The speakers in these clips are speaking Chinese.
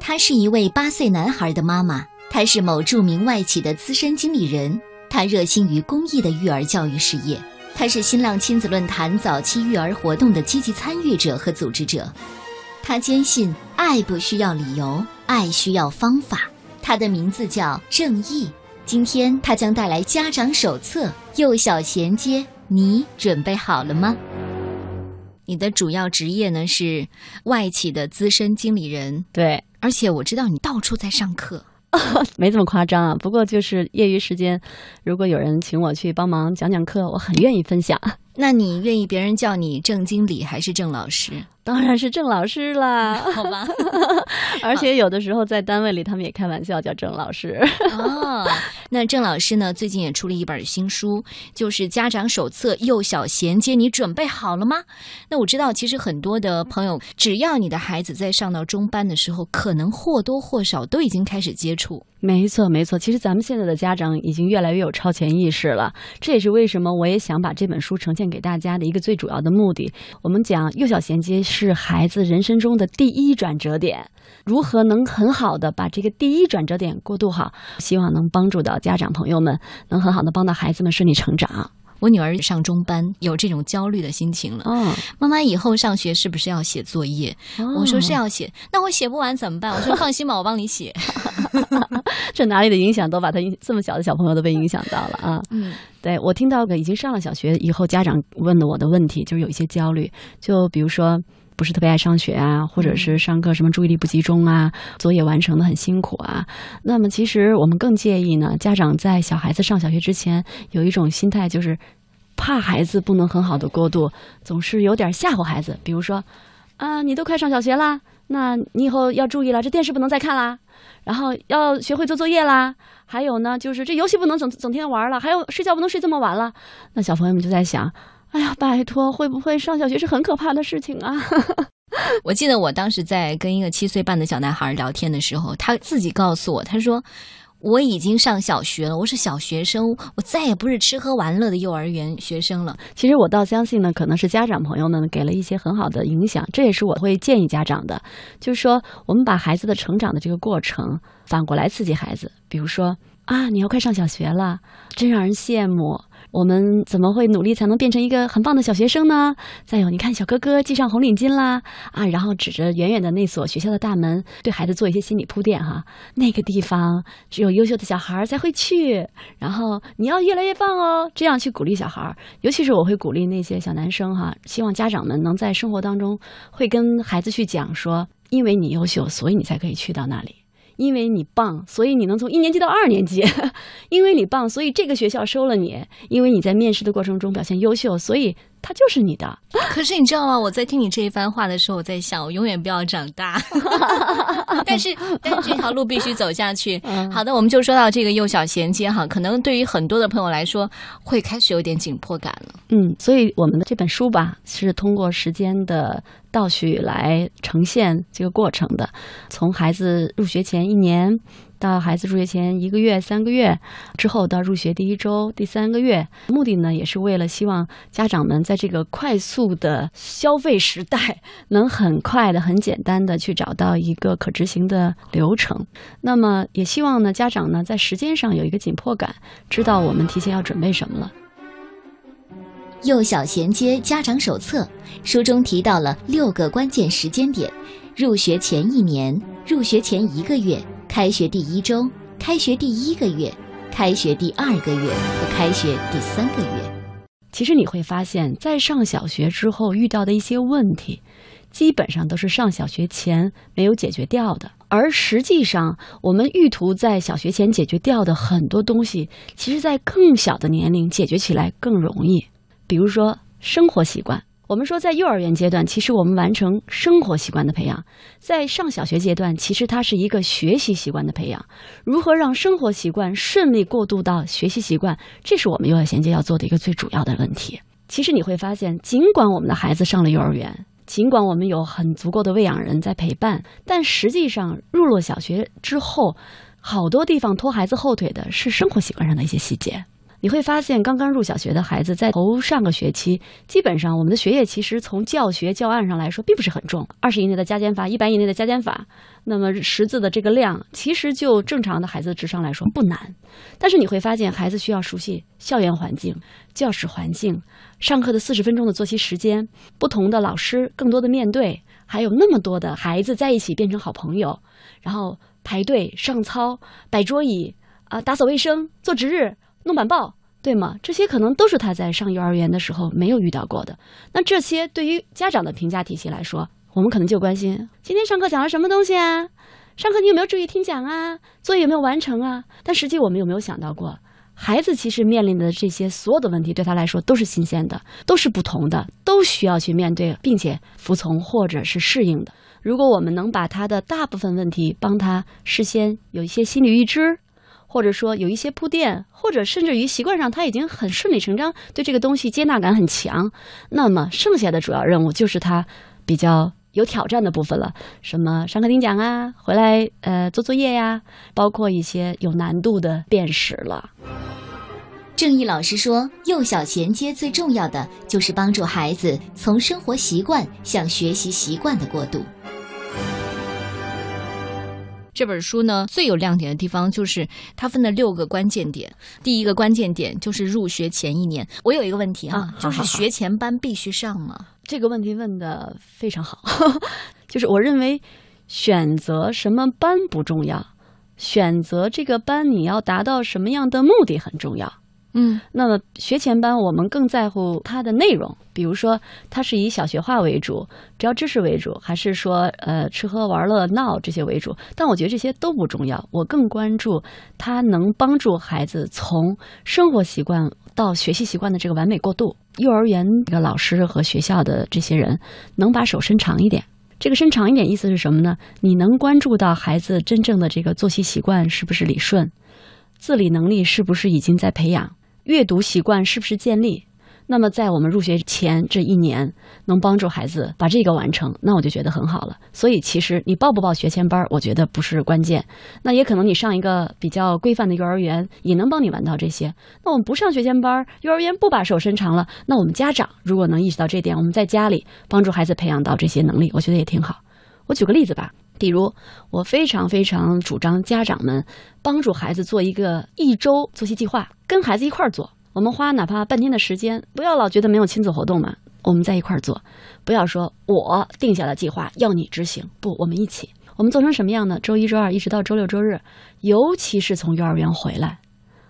她是一位八岁男孩的妈妈，她是某著名外企的资深经理人，她热心于公益的育儿教育事业，她是新浪亲子论坛早期育儿活动的积极参与者和组织者。她坚信爱不需要理由，爱需要方法。她的名字叫正义。今天她将带来家长手册，幼小衔接，你准备好了吗？你的主要职业呢是外企的资深经理人，对，而且我知道你到处在上课。没这么夸张啊。不过就是业余时间，如果有人请我去帮忙讲讲课，我很愿意分享。那你愿意别人叫你郑经理还是郑老师？当然是郑老师啦，好吧。而且有的时候在单位里，他们也开玩笑叫郑老师。哦，那郑老师呢？最近也出了一本新书，就是《家长手册：幼小衔接》，你准备好了吗？那我知道，其实很多的朋友，只要你的孩子在上到中班的时候，可能或多或少都已经开始接触。没错，没错。其实咱们现在的家长已经越来越有超前意识了，这也是为什么我也想把这本书呈现给大家的一个最主要的目的。我们讲幼小衔接。是孩子人生中的第一转折点，如何能很好的把这个第一转折点过渡好？希望能帮助到家长朋友们，能很好的帮到孩子们顺利成长。我女儿上中班，有这种焦虑的心情了。嗯，妈妈以后上学是不是要写作业？我说是要写，那我写不完怎么办？我说放心吧，我帮你写。这哪里的影响都把他这么小的小朋友都被影响到了啊！嗯，对我听到个已经上了小学以后家长问的我的问题，就是有一些焦虑，就比如说。不是特别爱上学啊，或者是上课什么注意力不集中啊，作业完成的很辛苦啊。那么其实我们更介意呢，家长在小孩子上小学之前有一种心态，就是怕孩子不能很好的过渡，总是有点吓唬孩子。比如说，啊，你都快上小学啦，那你以后要注意了，这电视不能再看啦，然后要学会做作业啦。还有呢，就是这游戏不能整整天玩了，还有睡觉不能睡这么晚了。那小朋友们就在想。哎呀，拜托，会不会上小学是很可怕的事情啊？我记得我当时在跟一个七岁半的小男孩聊天的时候，他自己告诉我，他说我已经上小学了，我是小学生，我再也不是吃喝玩乐的幼儿园学生了。其实我倒相信呢，可能是家长朋友们给了一些很好的影响，这也是我会建议家长的，就是说我们把孩子的成长的这个过程反过来刺激孩子，比如说啊，你要快上小学了，真让人羡慕。我们怎么会努力才能变成一个很棒的小学生呢？再有，你看小哥哥系上红领巾啦，啊，然后指着远远的那所学校的大门，对孩子做一些心理铺垫哈。那个地方只有优秀的小孩才会去，然后你要越来越棒哦，这样去鼓励小孩。尤其是我会鼓励那些小男生哈，希望家长们能在生活当中会跟孩子去讲说，因为你优秀，所以你才可以去到那里。因为你棒，所以你能从一年级到二年级；因为你棒，所以这个学校收了你；因为你在面试的过程中表现优秀，所以。他就是你的，可是你知道吗？我在听你这一番话的时候，我在想，我永远不要长大。但是，但是这条路必须走下去。好的，我们就说到这个幼小衔接哈，可能对于很多的朋友来说，会开始有点紧迫感了。嗯，所以我们的这本书吧，是通过时间的倒叙来呈现这个过程的，从孩子入学前一年。到孩子入学前一个月、三个月之后，到入学第一周、第三个月，目的呢，也是为了希望家长们在这个快速的消费时代，能很快的、很简单的去找到一个可执行的流程。那么，也希望呢，家长呢，在时间上有一个紧迫感，知道我们提前要准备什么了。幼小衔接家长手册书中提到了六个关键时间点：入学前一年、入学前一个月。开学第一周、开学第一个月、开学第二个月和开学第三个月，其实你会发现，在上小学之后遇到的一些问题，基本上都是上小学前没有解决掉的。而实际上，我们欲图在小学前解决掉的很多东西，其实在更小的年龄解决起来更容易。比如说生活习惯。我们说，在幼儿园阶段，其实我们完成生活习惯的培养；在上小学阶段，其实它是一个学习习惯的培养。如何让生活习惯顺利过渡到学习习惯，这是我们幼儿衔接要做的一个最主要的问题。其实你会发现，尽管我们的孩子上了幼儿园，尽管我们有很足够的喂养人在陪伴，但实际上入了小学之后，好多地方拖孩子后腿的是生活习惯上的一些细节。你会发现，刚刚入小学的孩子在头上个学期，基本上我们的学业其实从教学教案上来说并不是很重，二十以内的加减法，一百以内的加减法，那么识字的这个量，其实就正常的孩子的智商来说不难。但是你会发现，孩子需要熟悉校园环境、教室环境、上课的四十分钟的作息时间、不同的老师、更多的面对，还有那么多的孩子在一起变成好朋友，然后排队上操、摆桌椅啊、打扫卫生、做值日。弄板报，对吗？这些可能都是他在上幼儿园的时候没有遇到过的。那这些对于家长的评价体系来说，我们可能就关心今天上课讲了什么东西啊？上课你有没有注意听讲啊？作业有没有完成啊？但实际我们有没有想到过，孩子其实面临的这些所有的问题，对他来说都是新鲜的，都是不同的，都需要去面对，并且服从或者是适应的。如果我们能把他的大部分问题帮他事先有一些心理预知。或者说有一些铺垫，或者甚至于习惯上他已经很顺理成章，对这个东西接纳感很强。那么剩下的主要任务就是他比较有挑战的部分了，什么上课听讲啊，回来呃做作业呀，包括一些有难度的辨识了。正义老师说，幼小衔接最重要的就是帮助孩子从生活习惯向学习习惯的过渡。这本书呢，最有亮点的地方就是它分了六个关键点。第一个关键点就是入学前一年。我有一个问题哈，就是学前班必须上吗？这个问题问的非常好，就是我认为选择什么班不重要，选择这个班你要达到什么样的目的很重要。嗯，那么学前班我们更在乎它的内容，比如说它是以小学化为主，只要知识为主，还是说呃吃喝玩乐闹这些为主？但我觉得这些都不重要，我更关注它能帮助孩子从生活习惯到学习习惯的这个完美过渡。幼儿园这个老师和学校的这些人能把手伸长一点，这个伸长一点意思是什么呢？你能关注到孩子真正的这个作息习惯是不是理顺，自理能力是不是已经在培养。阅读习惯是不是建立？那么在我们入学前这一年，能帮助孩子把这个完成，那我就觉得很好了。所以其实你报不报学前班，我觉得不是关键。那也可能你上一个比较规范的幼儿园，也能帮你玩到这些。那我们不上学前班，幼儿园不把手伸长了，那我们家长如果能意识到这点，我们在家里帮助孩子培养到这些能力，我觉得也挺好。我举个例子吧，比如我非常非常主张家长们帮助孩子做一个一周作息计划。跟孩子一块儿做，我们花哪怕半天的时间，不要老觉得没有亲子活动嘛。我们在一块儿做，不要说我定下了计划要你执行，不，我们一起。我们做成什么样呢？周一、周二一直到周六、周日，尤其是从幼儿园回来，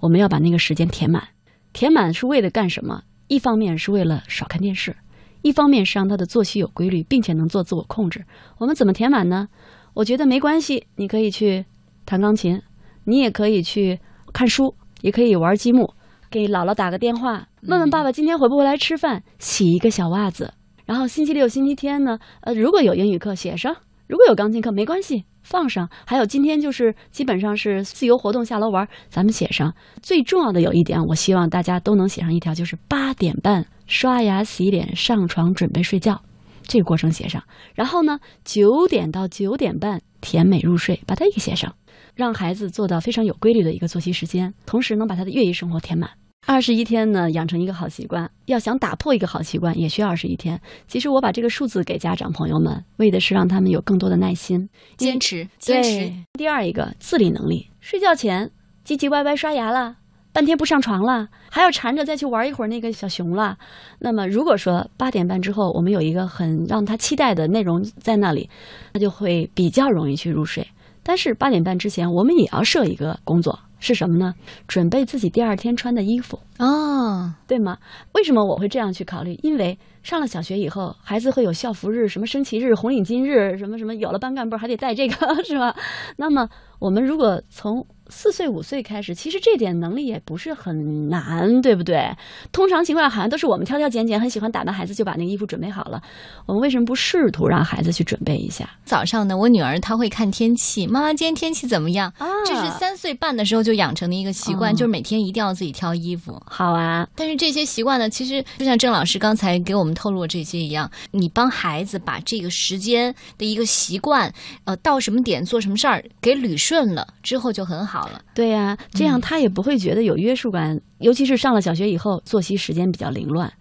我们要把那个时间填满。填满是为了干什么？一方面是为了少看电视，一方面是让他的作息有规律，并且能做自我控制。我们怎么填满呢？我觉得没关系，你可以去弹钢琴，你也可以去看书。也可以玩积木，给姥姥打个电话，问问爸爸今天回不回来吃饭，洗一个小袜子。然后星期六、星期天呢，呃，如果有英语课写上，如果有钢琴课没关系放上。还有今天就是基本上是自由活动，下楼玩，咱们写上。最重要的有一点，我希望大家都能写上一条，就是八点半刷牙洗脸上床准备睡觉，这个过程写上。然后呢，九点到九点半甜美入睡，把它也写上。让孩子做到非常有规律的一个作息时间，同时能把他的业余生活填满。二十一天呢，养成一个好习惯。要想打破一个好习惯，也需要二十一天。其实我把这个数字给家长朋友们，为的是让他们有更多的耐心、坚持、坚持。第二一个自理能力，睡觉前唧唧歪歪刷牙了，半天不上床了，还要缠着再去玩一会儿那个小熊了。那么如果说八点半之后，我们有一个很让他期待的内容在那里，他就会比较容易去入睡。但是八点半之前，我们也要设一个工作，是什么呢？准备自己第二天穿的衣服哦，对吗？为什么我会这样去考虑？因为上了小学以后，孩子会有校服日、什么升旗日、红领巾日，什么什么，有了班干部还得带这个，是吧？那么我们如果从四岁五岁开始，其实这点能力也不是很难，对不对？通常情况下，好像都是我们挑挑拣拣，很喜欢打扮孩子，就把那个衣服准备好了。我们为什么不试图让孩子去准备一下？早上呢，我女儿她会看天气，妈妈今天天气怎么样？啊，这是三岁半的时候就养成的一个习惯，就是每天一定要自己挑衣服。好啊。但是这些习惯呢，其实就像郑老师刚才给我们透露这些一样，你帮孩子把这个时间的一个习惯，呃，到什么点做什么事儿给捋顺了之后就很好了。对呀，这样他也不会觉得有约束感，尤其是上了小学以后，作息时间比较凌乱。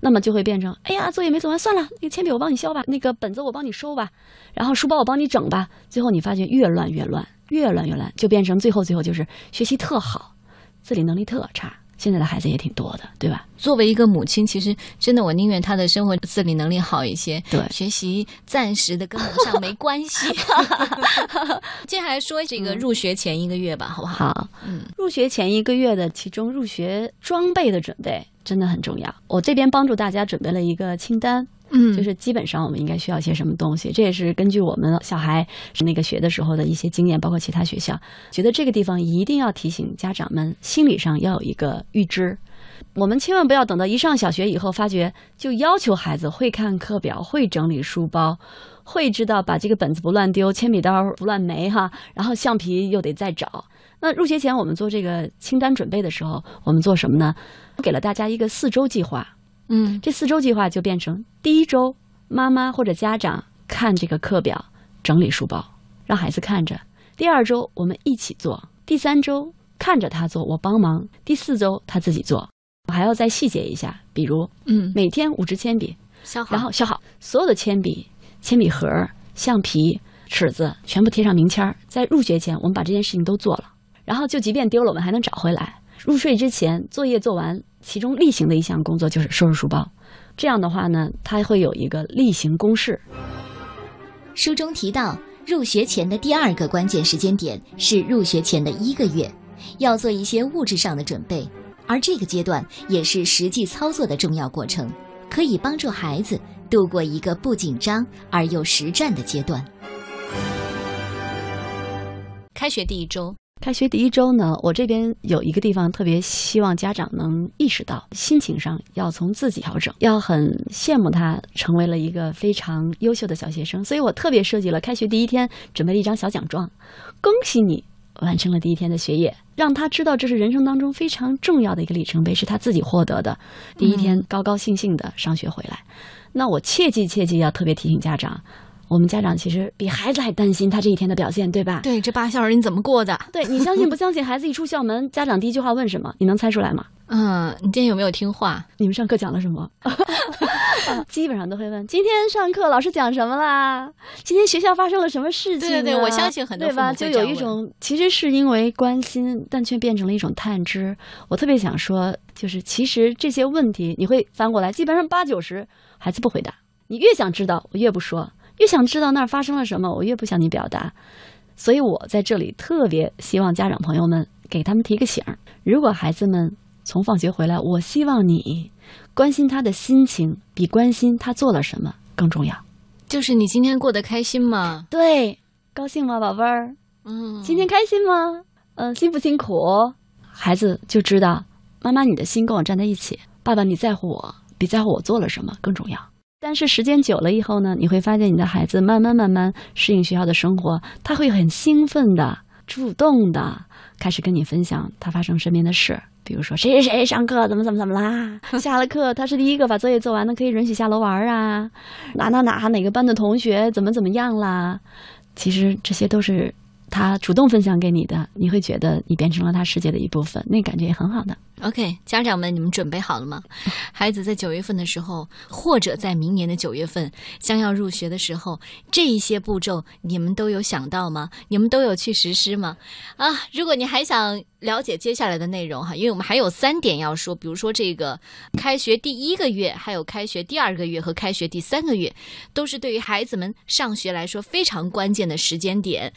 那么就会变成，哎呀，作业没做完，算了，那个铅笔我帮你削吧，那个本子我帮你收吧，然后书包我帮你整吧。最后你发现越乱越乱，越乱越乱，就变成最后最后就是学习特好，自理能力特差。现在的孩子也挺多的，对吧？作为一个母亲，其实真的我宁愿他的生活自理能力好一些，对学习暂时的跟不上没关系。接下来说这个入学前一个月吧，好不好？好，嗯，入学前一个月的其中入学装备的准备。真的很重要。我这边帮助大家准备了一个清单，嗯，就是基本上我们应该需要些什么东西。这也是根据我们小孩那个学的时候的一些经验，包括其他学校，觉得这个地方一定要提醒家长们，心理上要有一个预知。我们千万不要等到一上小学以后，发觉就要求孩子会看课表、会整理书包、会知道把这个本子不乱丢、铅笔刀不乱没哈，然后橡皮又得再找。那入学前我们做这个清单准备的时候，我们做什么呢？给了大家一个四周计划。嗯，这四周计划就变成第一周，妈妈或者家长看这个课表，整理书包，让孩子看着；第二周我们一起做；第三周看着他做，我帮忙；第四周他自己做。我还要再细节一下，比如，嗯，每天五支铅笔，削好，然后削好所有的铅笔、铅笔盒、橡皮、尺子，全部贴上名签儿。在入学前，我们把这件事情都做了。然后就即便丢了，我们还能找回来。入睡之前，作业做完，其中例行的一项工作就是收拾书包。这样的话呢，它会有一个例行公事。书中提到，入学前的第二个关键时间点是入学前的一个月，要做一些物质上的准备，而这个阶段也是实际操作的重要过程，可以帮助孩子度过一个不紧张而又实战的阶段。开学第一周，开学第一周呢，我这边有一个地方特别希望家长能意识到，心情上要从自己调整，要很羡慕他成为了一个非常优秀的小学生，所以我特别设计了开学第一天准备了一张小奖状，恭喜你完成了第一天的学业，让他知道这是人生当中非常重要的一个里程碑，是他自己获得的。第一天高高兴兴的上学回来，那我切记切记要特别提醒家长。我们家长其实比孩子还担心他这一天的表现，对吧？对，这八小时你怎么过的？对你相信不相信？孩子一出校门，家长第一句话问什么？你能猜出来吗？嗯，你今天有没有听话？你们上课讲了什么？基本上都会问：今天上课老师讲什么啦？今天学校发生了什么事情？对对对，我相信很多对吧？就有一种其实是因为关心，但却变成了一种探知。我特别想说，就是其实这些问题你会翻过来，基本上八九十孩子不回答。你越想知道，我越不说。越想知道那儿发生了什么，我越不向你表达，所以我在这里特别希望家长朋友们给他们提个醒儿：如果孩子们从放学回来，我希望你关心他的心情，比关心他做了什么更重要。就是你今天过得开心吗？对，高兴吗，宝贝儿？嗯，今天开心吗？嗯，辛不辛苦？孩子就知道妈妈你的心跟我站在一起，爸爸你在乎我，比在乎我做了什么更重要。但是时间久了以后呢，你会发现你的孩子慢慢慢慢适应学校的生活，他会很兴奋的、主动的开始跟你分享他发生身边的事，比如说谁谁谁上课怎么怎么怎么啦，下了课他是第一个把作业做完的，可以允许下楼玩啊，哪哪哪哪个班的同学怎么怎么样啦，其实这些都是。他主动分享给你的，你会觉得你变成了他世界的一部分，那感觉也很好的。OK，家长们，你们准备好了吗？孩子在九月份的时候，或者在明年的九月份将要入学的时候，这一些步骤你们都有想到吗？你们都有去实施吗？啊，如果你还想了解接下来的内容哈，因为我们还有三点要说，比如说这个开学第一个月，还有开学第二个月和开学第三个月，都是对于孩子们上学来说非常关键的时间点。